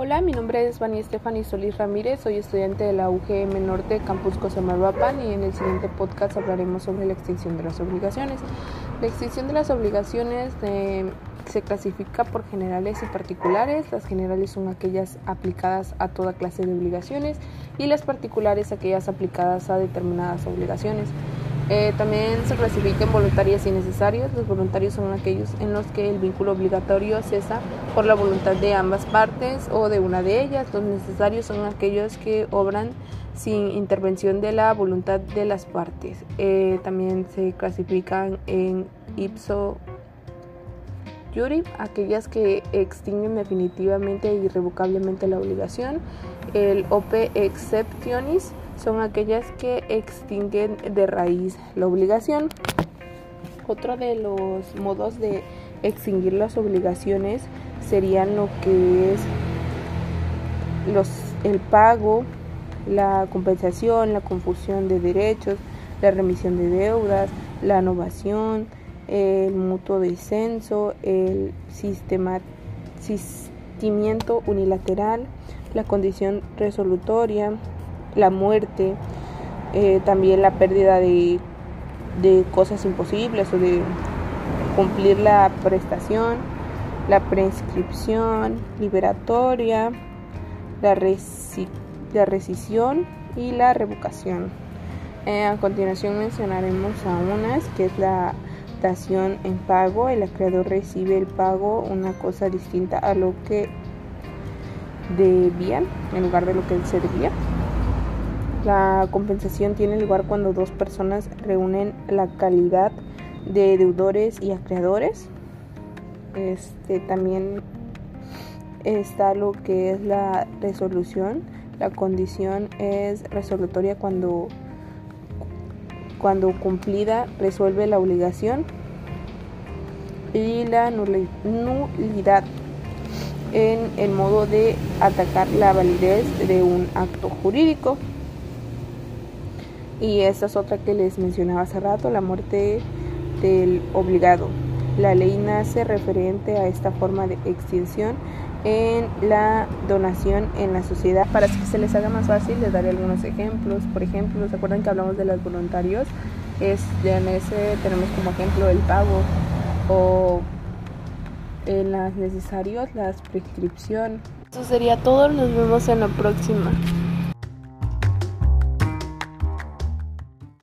Hola, mi nombre es Vani Estefany Solís Ramírez, soy estudiante de la UGM Norte Campus Cosamaloapan y en el siguiente podcast hablaremos sobre la extinción de las obligaciones. La extinción de las obligaciones eh, se clasifica por generales y particulares. Las generales son aquellas aplicadas a toda clase de obligaciones y las particulares aquellas aplicadas a determinadas obligaciones. Eh, también se clasifican voluntarias y necesarias. Los voluntarios son aquellos en los que el vínculo obligatorio cesa por la voluntad de ambas partes o de una de ellas. Los necesarios son aquellos que obran sin intervención de la voluntad de las partes. Eh, también se clasifican en ipso jury, aquellas que extinguen definitivamente e irrevocablemente la obligación. El op exceptionis son aquellas que extinguen de raíz la obligación. Otro de los modos de extinguir las obligaciones serían lo que es los, el pago, la compensación, la confusión de derechos, la remisión de deudas, la innovación, el mutuo descenso, el sistema, unilateral, la condición resolutoria, la muerte, eh, también la pérdida de, de cosas imposibles o de cumplir la prestación, la prescripción liberatoria, la, la rescisión y la revocación. Eh, a continuación mencionaremos a unas que es la en pago. El acreedor recibe el pago, una cosa distinta a lo que debía, en lugar de lo que se debía. La compensación tiene lugar cuando dos personas reúnen la calidad de deudores y acreedores. Este también está lo que es la resolución. La condición es resolutoria cuando cuando cumplida resuelve la obligación y la nulidad en el modo de atacar la validez de un acto jurídico. Y esta es otra que les mencionaba hace rato, la muerte del obligado. La ley nace referente a esta forma de extinción en la donación en la sociedad. Para que se les haga más fácil, les daré algunos ejemplos. Por ejemplo, ¿se acuerdan que hablamos de los voluntarios? Es, en ese tenemos como ejemplo el pago o en las necesarios, la prescripción. Eso sería todo, nos vemos en la próxima.